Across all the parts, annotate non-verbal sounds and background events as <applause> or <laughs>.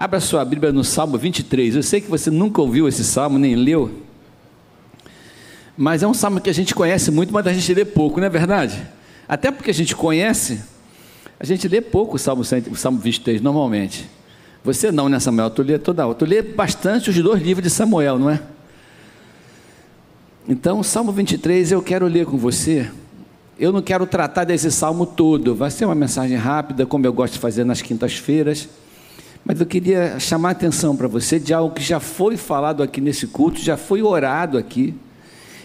Abra sua Bíblia no Salmo 23. Eu sei que você nunca ouviu esse salmo, nem leu. Mas é um salmo que a gente conhece muito, mas a gente lê pouco, não é verdade? Até porque a gente conhece, a gente lê pouco o Salmo, o salmo 23, normalmente. Você não, né, Samuel? Tu lê toda hora. Tu lê bastante os dois livros de Samuel, não é? Então, o Salmo 23 eu quero ler com você. Eu não quero tratar desse salmo todo, vai ser uma mensagem rápida, como eu gosto de fazer nas quintas-feiras. Mas eu queria chamar a atenção para você de algo que já foi falado aqui nesse culto, já foi orado aqui,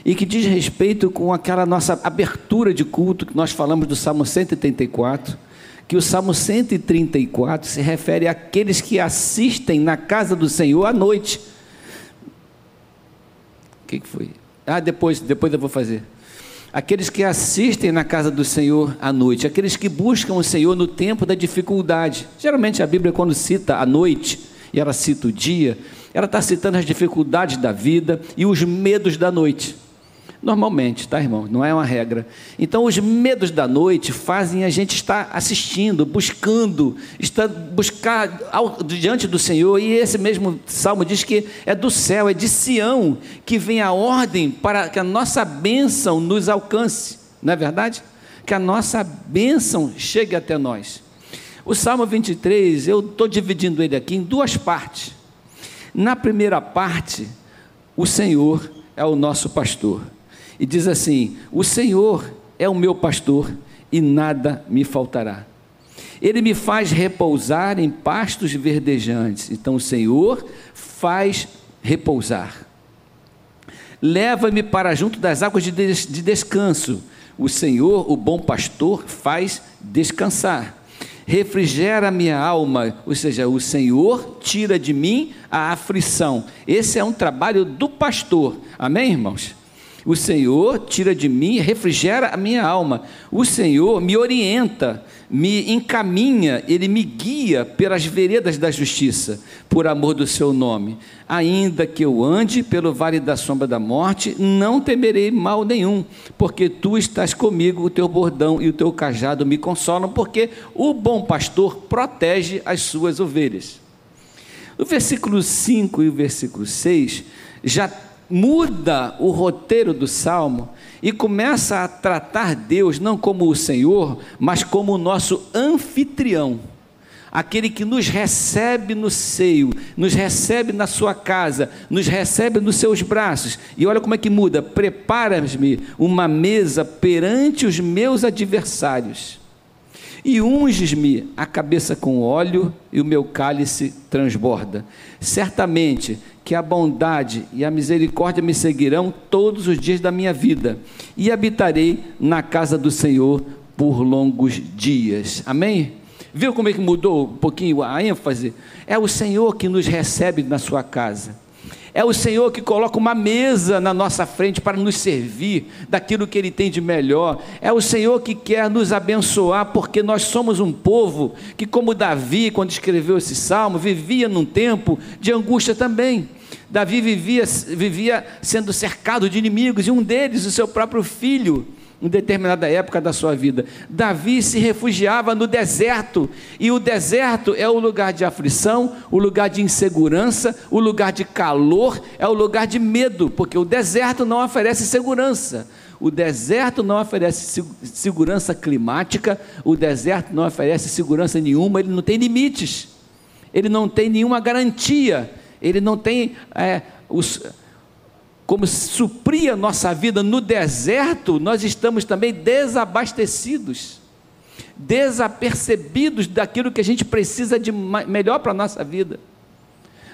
e que diz respeito com aquela nossa abertura de culto que nós falamos do Salmo 134, que o Salmo 134 se refere àqueles que assistem na casa do Senhor à noite. O que, que foi? Ah, depois, depois eu vou fazer aqueles que assistem na casa do Senhor à noite, aqueles que buscam o Senhor no tempo da dificuldade. Geralmente a Bíblia, quando cita a noite, e ela cita o dia, ela está citando as dificuldades da vida e os medos da noite. Normalmente, tá, irmão? Não é uma regra. Então, os medos da noite fazem a gente estar assistindo, buscando, estar, buscar ao, diante do Senhor. E esse mesmo salmo diz que é do céu, é de Sião, que vem a ordem para que a nossa bênção nos alcance. Não é verdade? Que a nossa bênção chegue até nós. O Salmo 23, eu estou dividindo ele aqui em duas partes. Na primeira parte, o Senhor é o nosso pastor e diz assim: O Senhor é o meu pastor e nada me faltará. Ele me faz repousar em pastos verdejantes. Então o Senhor faz repousar. Leva-me para junto das águas de, des de descanso. O Senhor, o bom pastor, faz descansar. Refrigera minha alma, ou seja, o Senhor tira de mim a aflição. Esse é um trabalho do pastor. Amém, irmãos? O Senhor tira de mim, refrigera a minha alma. O Senhor me orienta, me encaminha, ele me guia pelas veredas da justiça, por amor do seu nome. Ainda que eu ande pelo vale da sombra da morte, não temerei mal nenhum, porque tu estás comigo, o teu bordão e o teu cajado me consolam, porque o bom pastor protege as suas ovelhas. O versículo 5 e o versículo 6 já muda o roteiro do salmo e começa a tratar Deus não como o Senhor, mas como o nosso anfitrião, aquele que nos recebe no seio, nos recebe na sua casa, nos recebe nos seus braços. E olha como é que muda: prepara-me uma mesa perante os meus adversários. E unges-me a cabeça com óleo e o meu cálice transborda. Certamente que a bondade e a misericórdia me seguirão todos os dias da minha vida, e habitarei na casa do Senhor por longos dias. Amém? Viu como é que mudou um pouquinho a ênfase? É o Senhor que nos recebe na sua casa. É o Senhor que coloca uma mesa na nossa frente para nos servir daquilo que Ele tem de melhor. É o Senhor que quer nos abençoar, porque nós somos um povo que, como Davi, quando escreveu esse salmo, vivia num tempo de angústia também. Davi vivia, vivia sendo cercado de inimigos, e um deles, o seu próprio filho, em determinada época da sua vida. Davi se refugiava no deserto, e o deserto é o lugar de aflição, o lugar de insegurança, o lugar de calor, é o lugar de medo, porque o deserto não oferece segurança. O deserto não oferece segurança climática, o deserto não oferece segurança nenhuma, ele não tem limites, ele não tem nenhuma garantia, ele não tem é, os como suprir a nossa vida no deserto, nós estamos também desabastecidos, desapercebidos daquilo que a gente precisa de melhor para a nossa vida.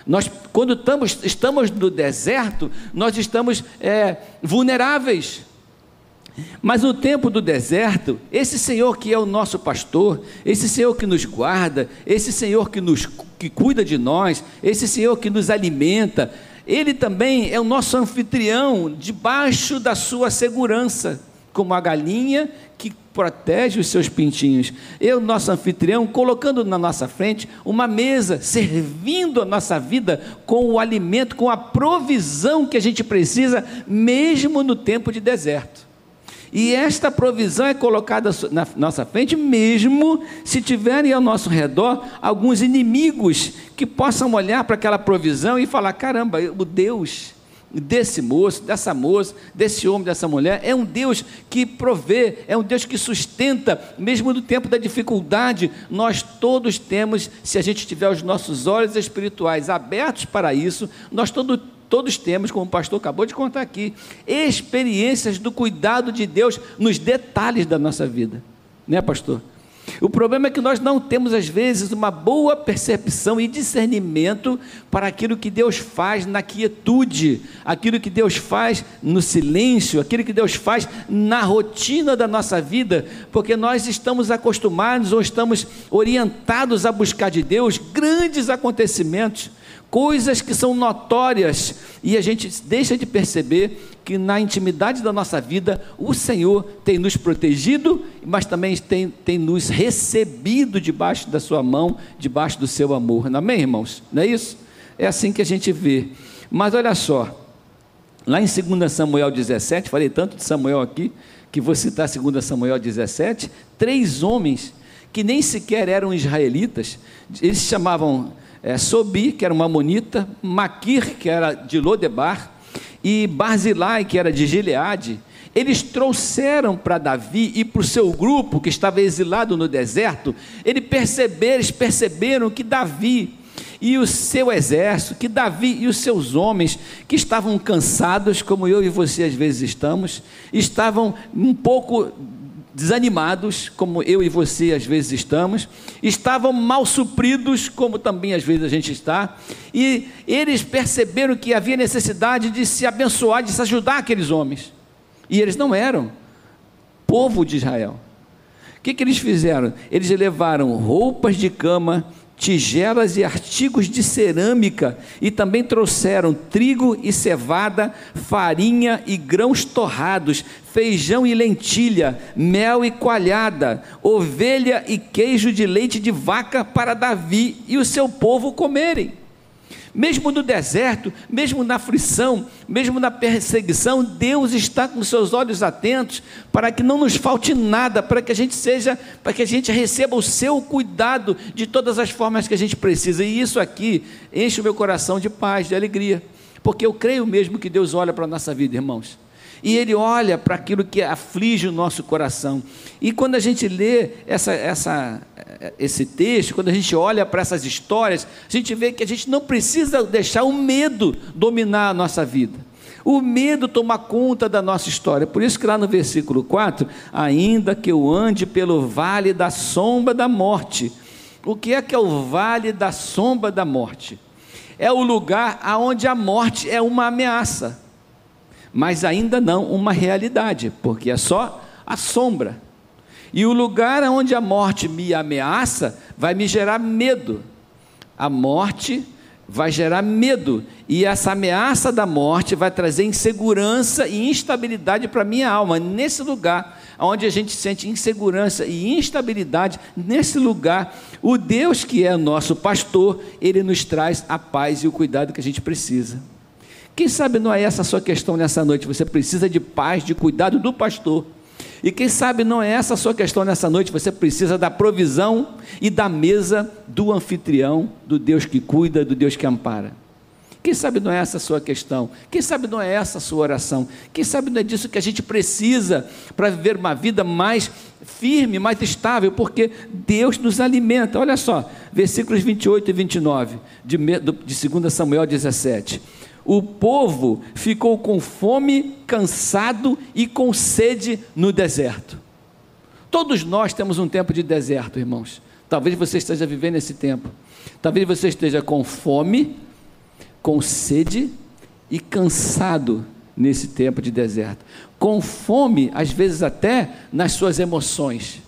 Nós, quando estamos, estamos no deserto, nós estamos é, vulneráveis. Mas no tempo do deserto, esse Senhor que é o nosso pastor, esse Senhor que nos guarda, esse Senhor que nos que cuida de nós, esse Senhor que nos alimenta, ele também é o nosso anfitrião, debaixo da sua segurança, como a galinha que protege os seus pintinhos. Eu, nosso anfitrião, colocando na nossa frente uma mesa, servindo a nossa vida com o alimento, com a provisão que a gente precisa, mesmo no tempo de deserto. E esta provisão é colocada na nossa frente, mesmo se tiverem ao nosso redor alguns inimigos que possam olhar para aquela provisão e falar: caramba, o Deus desse moço, dessa moça, desse homem, dessa mulher, é um Deus que provê, é um Deus que sustenta, mesmo no tempo da dificuldade, nós todos temos, se a gente tiver os nossos olhos espirituais abertos para isso, nós todos todos temos, como o pastor acabou de contar aqui, experiências do cuidado de Deus nos detalhes da nossa vida, né, pastor? O problema é que nós não temos, às vezes, uma boa percepção e discernimento para aquilo que Deus faz na quietude, aquilo que Deus faz no silêncio, aquilo que Deus faz na rotina da nossa vida, porque nós estamos acostumados ou estamos orientados a buscar de Deus grandes acontecimentos coisas que são notórias e a gente deixa de perceber que na intimidade da nossa vida o Senhor tem nos protegido, mas também tem, tem nos recebido debaixo da sua mão, debaixo do seu amor. Amém, irmãos? Não é isso? É assim que a gente vê. Mas olha só, lá em 2 Samuel 17, falei tanto de Samuel aqui, que vou citar 2 Samuel 17, três homens que nem sequer eram israelitas, eles se chamavam é, Sobi, que era uma monita, Maquir, que era de Lodebar, e Barzilai, que era de Gileade, eles trouxeram para Davi e para o seu grupo que estava exilado no deserto, eles perceberam, eles perceberam que Davi e o seu exército, que Davi e os seus homens, que estavam cansados, como eu e você às vezes estamos, estavam um pouco desanimados, como eu e você às vezes estamos, estavam mal supridos, como também às vezes a gente está, e eles perceberam que havia necessidade de se abençoar, de se ajudar aqueles homens, e eles não eram povo de Israel. O que, que eles fizeram? Eles levaram roupas de cama, tigelas e artigos de cerâmica, e também trouxeram trigo e cevada, farinha e grãos torrados, feijão e lentilha, mel e coalhada, ovelha e queijo de leite de vaca para Davi e o seu povo comerem. Mesmo no deserto, mesmo na aflição, mesmo na perseguição, Deus está com seus olhos atentos para que não nos falte nada, para que a gente seja, para que a gente receba o seu cuidado de todas as formas que a gente precisa. E isso aqui enche o meu coração de paz, de alegria, porque eu creio mesmo que Deus olha para a nossa vida, irmãos e Ele olha para aquilo que aflige o nosso coração. E quando a gente lê essa, essa, esse texto, quando a gente olha para essas histórias, a gente vê que a gente não precisa deixar o medo dominar a nossa vida. O medo toma conta da nossa história. Por isso que lá no versículo 4, ainda que eu ande pelo vale da sombra da morte. O que é que é o vale da sombra da morte? É o lugar aonde a morte é uma ameaça mas ainda não uma realidade, porque é só a sombra. E o lugar onde a morte me ameaça vai me gerar medo. A morte vai gerar medo, e essa ameaça da morte vai trazer insegurança e instabilidade para a minha alma. Nesse lugar onde a gente sente insegurança e instabilidade, nesse lugar, o Deus que é nosso pastor, ele nos traz a paz e o cuidado que a gente precisa. Quem sabe não é essa a sua questão nessa noite? Você precisa de paz, de cuidado do pastor. E quem sabe não é essa a sua questão nessa noite? Você precisa da provisão e da mesa do anfitrião, do Deus que cuida, do Deus que ampara. Quem sabe não é essa a sua questão? Quem sabe não é essa a sua oração? Quem sabe não é disso que a gente precisa para viver uma vida mais firme, mais estável, porque Deus nos alimenta. Olha só, versículos 28 e 29 de, de 2 Samuel 17 o povo ficou com fome, cansado e com sede no deserto. Todos nós temos um tempo de deserto, irmãos. Talvez você esteja vivendo esse tempo. Talvez você esteja com fome, com sede e cansado nesse tempo de deserto. Com fome, às vezes até nas suas emoções.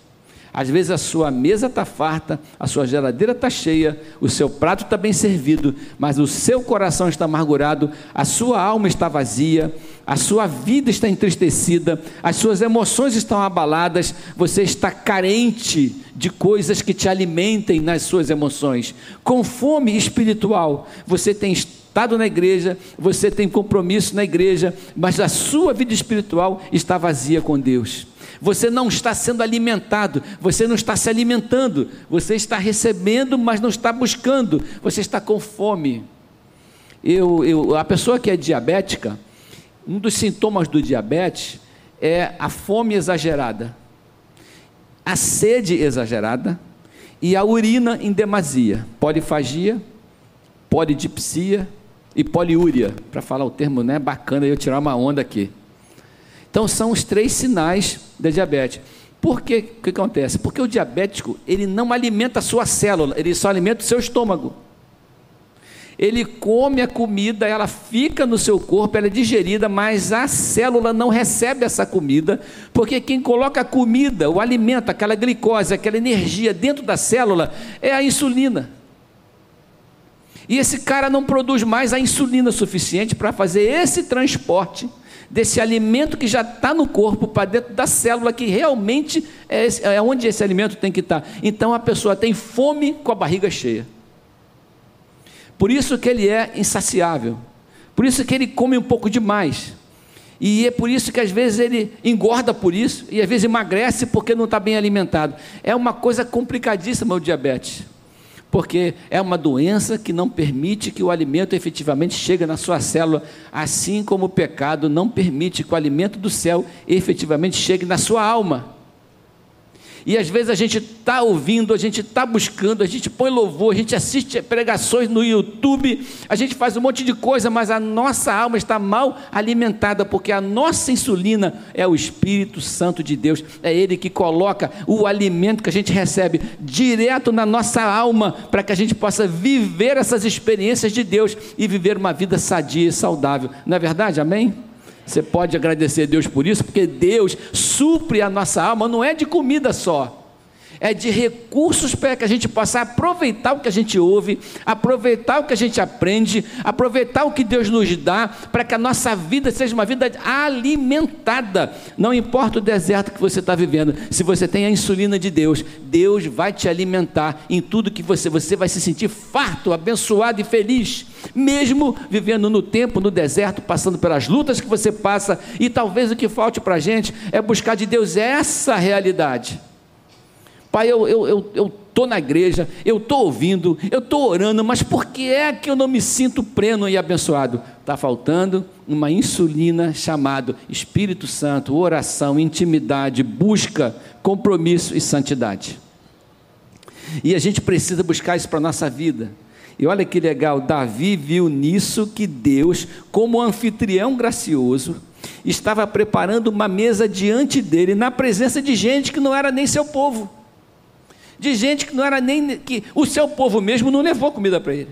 Às vezes a sua mesa está farta, a sua geladeira está cheia, o seu prato está bem servido, mas o seu coração está amargurado, a sua alma está vazia, a sua vida está entristecida, as suas emoções estão abaladas, você está carente de coisas que te alimentem nas suas emoções. Com fome espiritual, você tem estado na igreja, você tem compromisso na igreja, mas a sua vida espiritual está vazia com Deus. Você não está sendo alimentado, você não está se alimentando, você está recebendo, mas não está buscando, você está com fome. Eu, eu, a pessoa que é diabética, um dos sintomas do diabetes é a fome exagerada, a sede exagerada e a urina em demasia, polifagia, polidipsia e poliúria, para falar o termo né, bacana, eu tirar uma onda aqui. Então são os três sinais da diabetes. Por que que acontece? Porque o diabético, ele não alimenta a sua célula, ele só alimenta o seu estômago. Ele come a comida, ela fica no seu corpo, ela é digerida, mas a célula não recebe essa comida, porque quem coloca a comida, o alimento, aquela glicose, aquela energia dentro da célula é a insulina. E esse cara não produz mais a insulina suficiente para fazer esse transporte desse alimento que já está no corpo para dentro da célula que realmente é, esse, é onde esse alimento tem que estar. Tá. Então a pessoa tem fome com a barriga cheia. Por isso que ele é insaciável. Por isso que ele come um pouco demais. E é por isso que às vezes ele engorda por isso e às vezes emagrece porque não está bem alimentado. É uma coisa complicadíssima o diabetes porque é uma doença que não permite que o alimento efetivamente chegue na sua célula, assim como o pecado não permite que o alimento do céu efetivamente chegue na sua alma. E às vezes a gente está ouvindo, a gente está buscando, a gente põe louvor, a gente assiste pregações no YouTube, a gente faz um monte de coisa, mas a nossa alma está mal alimentada, porque a nossa insulina é o Espírito Santo de Deus, é Ele que coloca o alimento que a gente recebe direto na nossa alma, para que a gente possa viver essas experiências de Deus e viver uma vida sadia e saudável. Não é verdade? Amém? Você pode agradecer a Deus por isso, porque Deus supre a nossa alma, não é de comida só, é de recursos para que a gente possa aproveitar o que a gente ouve, aproveitar o que a gente aprende, aproveitar o que Deus nos dá, para que a nossa vida seja uma vida alimentada. Não importa o deserto que você está vivendo, se você tem a insulina de Deus, Deus vai te alimentar em tudo que você, você vai se sentir farto, abençoado e feliz, mesmo vivendo no tempo, no deserto, passando pelas lutas que você passa, e talvez o que falte para a gente é buscar de Deus essa realidade Pai, eu estou eu, eu, eu na igreja, eu estou ouvindo, eu estou orando, mas por que é que eu não me sinto pleno e abençoado? Está faltando uma insulina chamada Espírito Santo, oração, intimidade, busca, compromisso e santidade. E a gente precisa buscar isso para a nossa vida. E olha que legal, Davi viu nisso que Deus, como anfitrião gracioso, estava preparando uma mesa diante dele, na presença de gente que não era nem seu povo de gente que não era nem que o seu povo mesmo não levou comida para ele.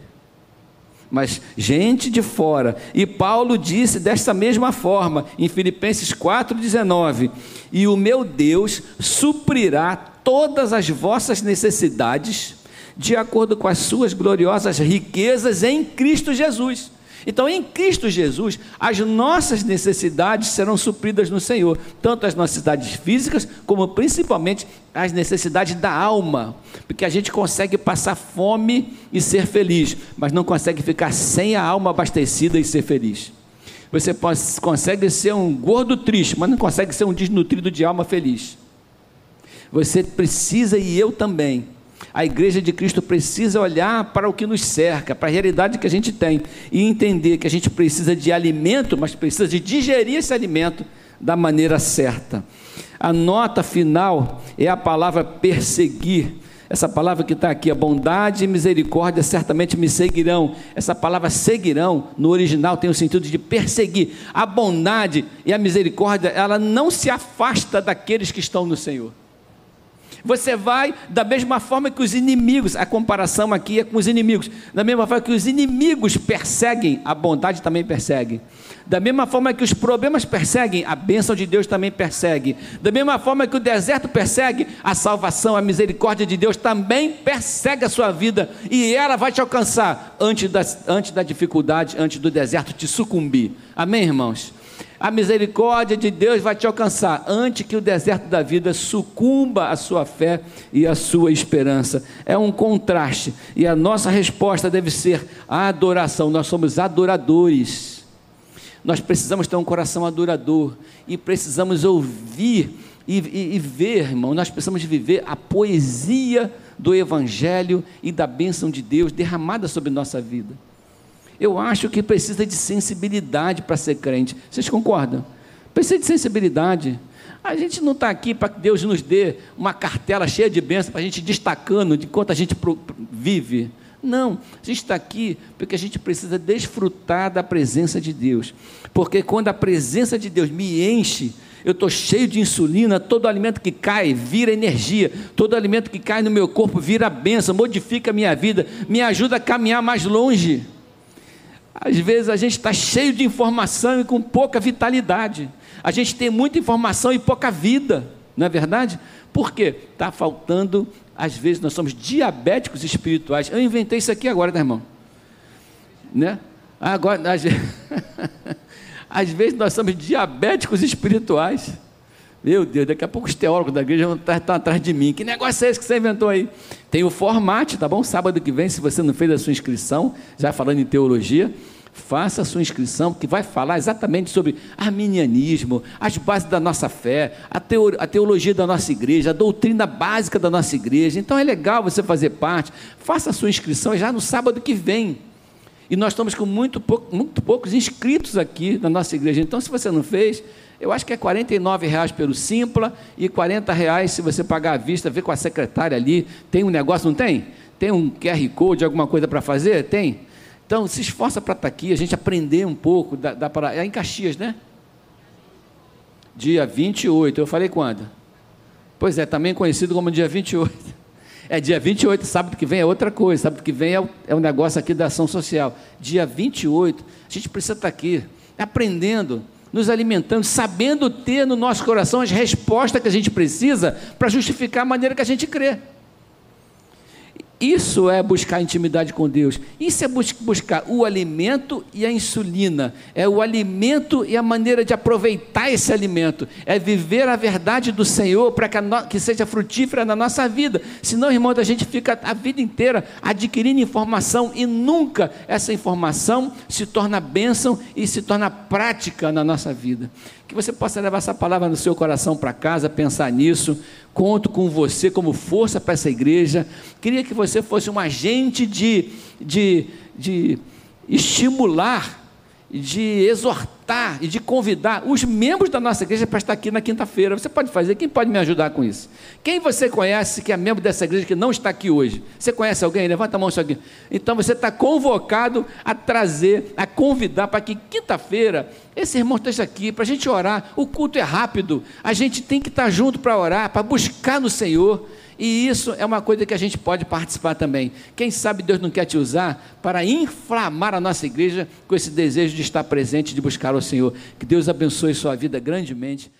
Mas gente de fora. E Paulo disse desta mesma forma em Filipenses 4:19, e o meu Deus suprirá todas as vossas necessidades de acordo com as suas gloriosas riquezas em Cristo Jesus. Então, em Cristo Jesus, as nossas necessidades serão supridas no Senhor, tanto as necessidades físicas, como principalmente as necessidades da alma, porque a gente consegue passar fome e ser feliz, mas não consegue ficar sem a alma abastecida e ser feliz. Você consegue ser um gordo triste, mas não consegue ser um desnutrido de alma feliz. Você precisa, e eu também, a igreja de Cristo precisa olhar para o que nos cerca, para a realidade que a gente tem e entender que a gente precisa de alimento, mas precisa de digerir esse alimento da maneira certa. A nota final é a palavra perseguir. Essa palavra que está aqui, a bondade e misericórdia certamente me seguirão. Essa palavra seguirão, no original, tem o sentido de perseguir. A bondade e a misericórdia, ela não se afasta daqueles que estão no Senhor. Você vai da mesma forma que os inimigos, a comparação aqui é com os inimigos, da mesma forma que os inimigos perseguem, a bondade também persegue. Da mesma forma que os problemas perseguem, a bênção de Deus também persegue. Da mesma forma que o deserto persegue, a salvação, a misericórdia de Deus também persegue a sua vida e ela vai te alcançar antes da, antes da dificuldade, antes do deserto te sucumbir. Amém, irmãos? A misericórdia de Deus vai te alcançar antes que o deserto da vida sucumba a sua fé e a sua esperança. É um contraste e a nossa resposta deve ser a adoração. Nós somos adoradores. Nós precisamos ter um coração adorador e precisamos ouvir e, e, e ver, irmão, nós precisamos viver a poesia do Evangelho e da bênção de Deus derramada sobre nossa vida. Eu acho que precisa de sensibilidade para ser crente. Vocês concordam? Precisa de sensibilidade. A gente não está aqui para que Deus nos dê uma cartela cheia de bênçãos para a gente destacando de quanto a gente vive. Não, a gente está aqui porque a gente precisa desfrutar da presença de Deus. Porque quando a presença de Deus me enche, eu estou cheio de insulina, todo alimento que cai vira energia, todo alimento que cai no meu corpo vira bênção, modifica a minha vida, me ajuda a caminhar mais longe. Às vezes a gente está cheio de informação e com pouca vitalidade. A gente tem muita informação e pouca vida, não é verdade? Por quê? Está faltando, às vezes nós somos diabéticos espirituais. Eu inventei isso aqui agora, né, irmão? Né? Agora, às vezes... <laughs> Às vezes nós somos diabéticos espirituais. Meu Deus, daqui a pouco os teólogos da igreja estar atrás de mim. Que negócio é esse que você inventou aí? Tem o formato, tá bom? Sábado que vem, se você não fez a sua inscrição, já falando em teologia, faça a sua inscrição, que vai falar exatamente sobre arminianismo, as bases da nossa fé, a, teo, a teologia da nossa igreja, a doutrina básica da nossa igreja. Então é legal você fazer parte. Faça a sua inscrição já no sábado que vem. E nós estamos com muito, pouco, muito poucos inscritos aqui na nossa igreja. Então, se você não fez, eu acho que é R$ reais pelo Simpla e R$ reais se você pagar à vista, ver com a secretária ali. Tem um negócio, não tem? Tem um QR Code, alguma coisa para fazer? Tem? Então, se esforça para estar tá aqui, a gente aprender um pouco. Dá para, é em Caxias, né? Dia 28. Eu falei quando? Pois é, também conhecido como dia 28. É dia 28, sábado que vem é outra coisa, sábado que vem é o, é o negócio aqui da ação social. Dia 28, a gente precisa estar aqui, aprendendo, nos alimentando, sabendo ter no nosso coração as respostas que a gente precisa para justificar a maneira que a gente crê. Isso é buscar intimidade com Deus. Isso é bus buscar o alimento e a insulina. É o alimento e a maneira de aproveitar esse alimento. É viver a verdade do Senhor para que, que, seja frutífera na nossa vida. Senão, irmão, a gente fica a vida inteira adquirindo informação e nunca essa informação se torna bênção e se torna prática na nossa vida. Que você possa levar essa palavra no seu coração para casa, pensar nisso. Conto com você como força para essa igreja. Queria que você fosse um agente de, de, de estimular, de exortar e de convidar os membros da nossa igreja para estar aqui na quinta-feira. Você pode fazer? Quem pode me ajudar com isso? Quem você conhece que é membro dessa igreja que não está aqui hoje? Você conhece alguém? Levanta a mão aqui. Então você está convocado a trazer, a convidar para que quinta-feira esse irmão esteja aqui para a gente orar. O culto é rápido. A gente tem que estar junto para orar, para buscar no Senhor. E isso é uma coisa que a gente pode participar também. Quem sabe Deus não quer te usar para inflamar a nossa igreja com esse desejo de estar presente, de buscar o Senhor. Que Deus abençoe sua vida grandemente.